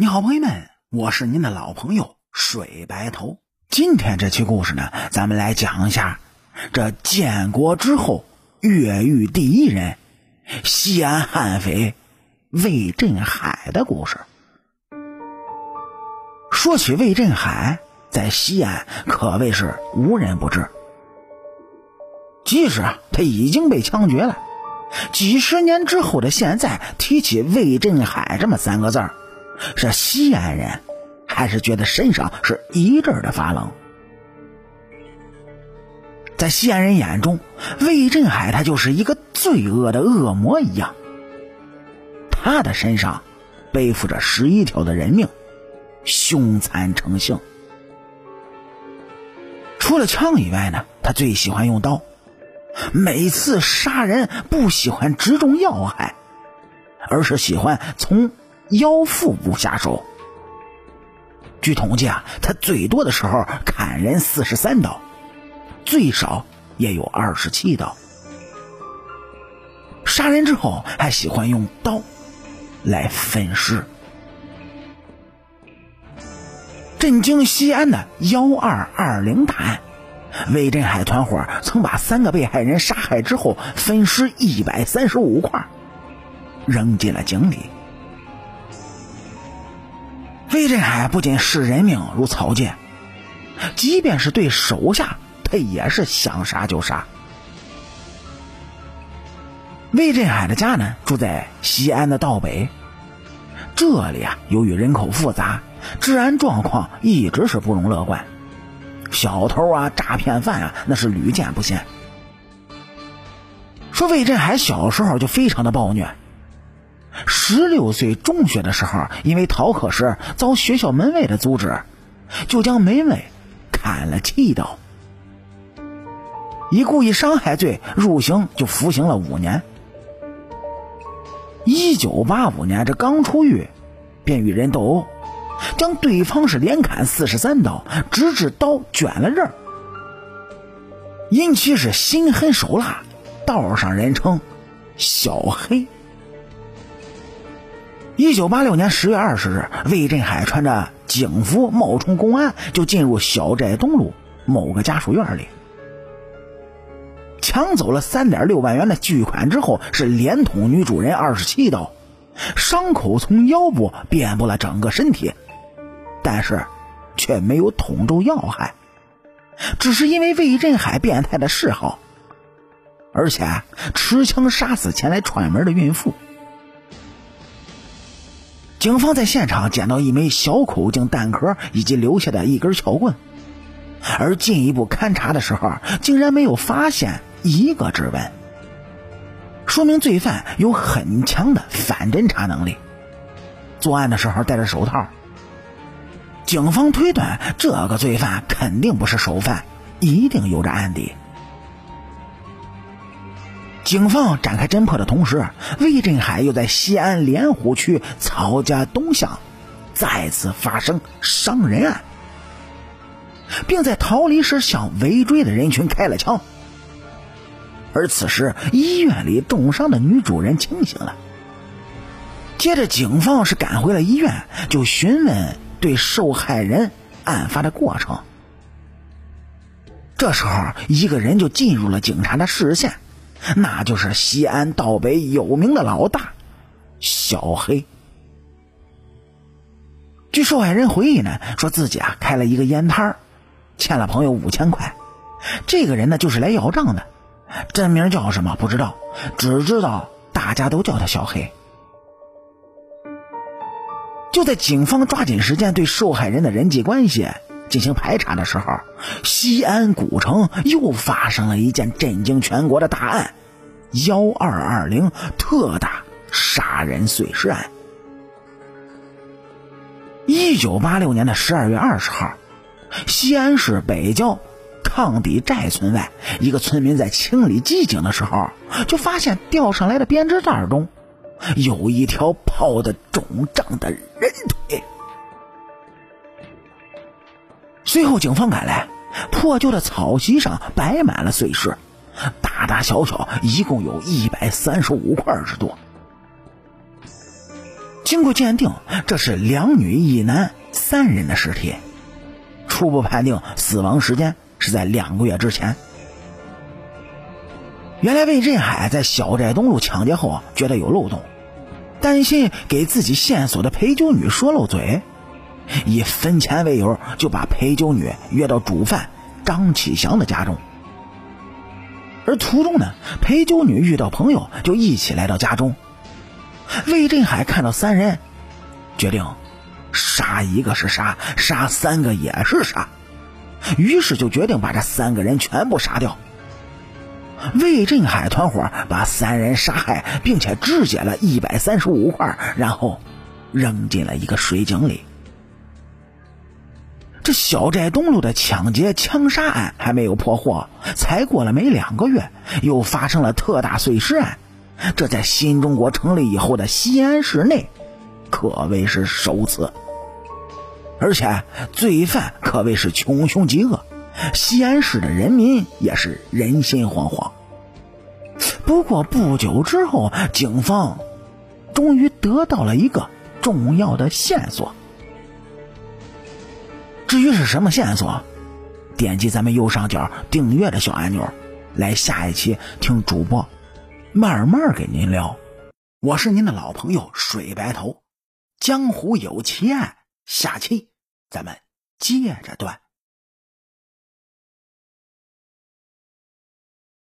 你好，朋友们，我是您的老朋友水白头。今天这期故事呢，咱们来讲一下这建国之后越狱第一人西安悍匪魏振海的故事。说起魏振海，在西安可谓是无人不知。即使，他已经被枪决了，几十年之后的现在，提起魏振海这么三个字儿。是西安人，还是觉得身上是一阵的发冷？在西安人眼中，魏振海他就是一个罪恶的恶魔一样。他的身上背负着十一条的人命，凶残成性。除了枪以外呢，他最喜欢用刀。每次杀人不喜欢直中要害，而是喜欢从。腰腹部下手。据统计啊，他最多的时候砍人四十三刀，最少也有二十七刀。杀人之后还喜欢用刀来分尸。震惊西安的幺二二零大案，魏振海团伙曾把三个被害人杀害之后分尸一百三十五块，扔进了井里。魏振海不仅视人命如草芥，即便是对手下，他也是想杀就杀。魏振海的家呢，住在西安的道北，这里啊，由于人口复杂，治安状况一直是不容乐观，小偷啊、诈骗犯啊，那是屡见不鲜。说魏振海小时候就非常的暴虐。十六岁中学的时候，因为逃课时遭学校门卫的阻止，就将门卫砍了七刀，以故意伤害罪入刑，就服刑了五年。一九八五年，这刚出狱，便与人斗殴，将对方是连砍四十三刀，直至刀卷了刃，因其是心狠手辣，道上人称小黑。一九八六年十月二十日，魏振海穿着警服冒充公安，就进入小寨东路某个家属院里，抢走了三点六万元的巨款之后，是连捅女主人二十七刀，伤口从腰部遍布了整个身体，但是却没有捅中要害，只是因为魏振海变态的嗜好，而且持枪杀死前来串门的孕妇。警方在现场捡到一枚小口径弹壳以及留下的一根撬棍，而进一步勘查的时候，竟然没有发现一个指纹，说明罪犯有很强的反侦查能力。作案的时候戴着手套，警方推断这个罪犯肯定不是首犯，一定有着案底。警方展开侦破的同时，魏振海又在西安莲湖区曹家东巷再次发生伤人案，并在逃离时向围追的人群开了枪。而此时，医院里重伤的女主人清醒了。接着，警方是赶回了医院，就询问对受害人案发的过程。这时候，一个人就进入了警察的视线。那就是西安道北有名的老大小黑。据受害人回忆呢，说自己啊开了一个烟摊欠了朋友五千块。这个人呢就是来要账的，真名叫什么不知道，只知道大家都叫他小黑。就在警方抓紧时间对受害人的人际关系进行排查的时候，西安古城又发生了一件震惊全国的大案。幺二二零特大杀人碎尸案。一九八六年的十二月二十号，西安市北郊抗底寨村外，一个村民在清理机井的时候，就发现吊上来的编织袋中有一条泡的肿胀的人腿。随后，警方赶来，破旧的草席上摆满了碎尸。大大小小一共有一百三十五块之多。经过鉴定，这是两女一男三人的尸体，初步判定死亡时间是在两个月之前。原来魏振海在小寨东路抢劫后觉得有漏洞，担心给自己线索的陪酒女说漏嘴，以分钱为由就把陪酒女约到主犯张启祥的家中。而途中呢，陪酒女遇到朋友就一起来到家中。魏振海看到三人，决定杀一个是杀，杀三个也是杀，于是就决定把这三个人全部杀掉。魏振海团伙把三人杀害，并且肢解了一百三十五块，然后扔进了一个水井里。这小寨东路的抢劫枪杀案还没有破获，才过了没两个月，又发生了特大碎尸案。这在新中国成立以后的西安市内，可谓是首次。而且罪犯可谓是穷凶极恶。西安市的人民也是人心惶惶。不过不久之后，警方终于得到了一个重要的线索。至于是什么线索，点击咱们右上角订阅的小按钮，来下一期听主播慢慢给您聊。我是您的老朋友水白头，江湖有奇案，下期咱们接着断。